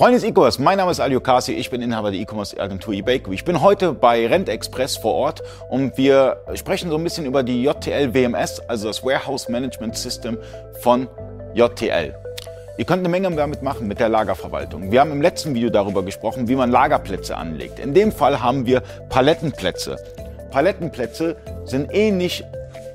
Freunde des E-Commerce, mein Name ist Ali Okasi, ich bin Inhaber der E-Commerce-Agentur eBakery. Ich bin heute bei Rent Express vor Ort und wir sprechen so ein bisschen über die JTL WMS, also das Warehouse Management System von JTL. Ihr könnt eine Menge damit machen mit der Lagerverwaltung. Wir haben im letzten Video darüber gesprochen, wie man Lagerplätze anlegt. In dem Fall haben wir Palettenplätze. Palettenplätze sind ähnlich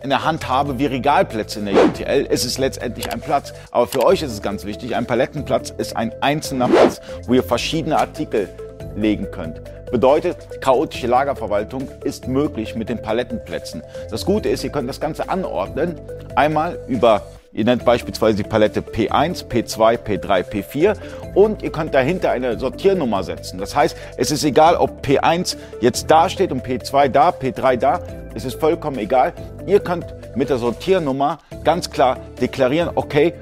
in der Hand habe wie Regalplätze in der JTL, ist es letztendlich ein Platz. Aber für euch ist es ganz wichtig, ein Palettenplatz ist ein einzelner Platz, wo ihr verschiedene Artikel legen könnt. Bedeutet, chaotische Lagerverwaltung ist möglich mit den Palettenplätzen. Das Gute ist, ihr könnt das Ganze anordnen. Einmal über Ihr nennt beispielsweise die Palette P1, P2, P3, P4 und ihr könnt dahinter eine Sortiernummer setzen. Das heißt, es ist egal, ob P1 jetzt da steht und P2 da, P3 da. Es ist vollkommen egal. Ihr könnt mit der Sortiernummer ganz klar deklarieren, okay,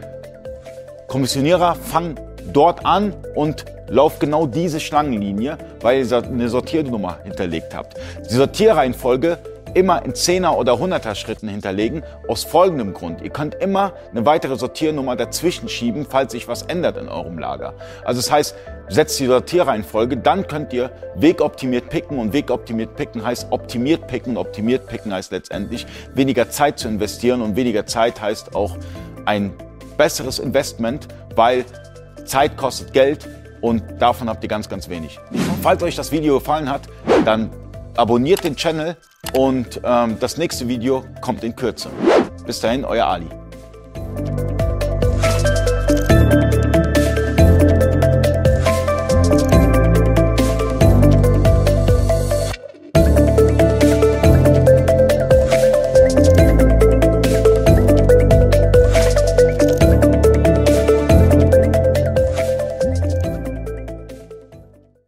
Kommissionierer, fang dort an und lauf genau diese Schlangenlinie, weil ihr eine Sortiernummer hinterlegt habt. Die Sortierreihenfolge immer in 10er oder 100er Schritten hinterlegen, aus folgendem Grund. Ihr könnt immer eine weitere Sortiernummer dazwischen schieben, falls sich was ändert in eurem Lager. Also das heißt, setzt die Sortierreihenfolge, dann könnt ihr wegoptimiert picken und wegoptimiert picken heißt optimiert picken. Optimiert picken heißt letztendlich weniger Zeit zu investieren und weniger Zeit heißt auch ein besseres Investment, weil Zeit kostet Geld und davon habt ihr ganz, ganz wenig. Falls euch das Video gefallen hat, dann abonniert den Channel und ähm, das nächste Video kommt in Kürze. Bis dahin, euer Ali.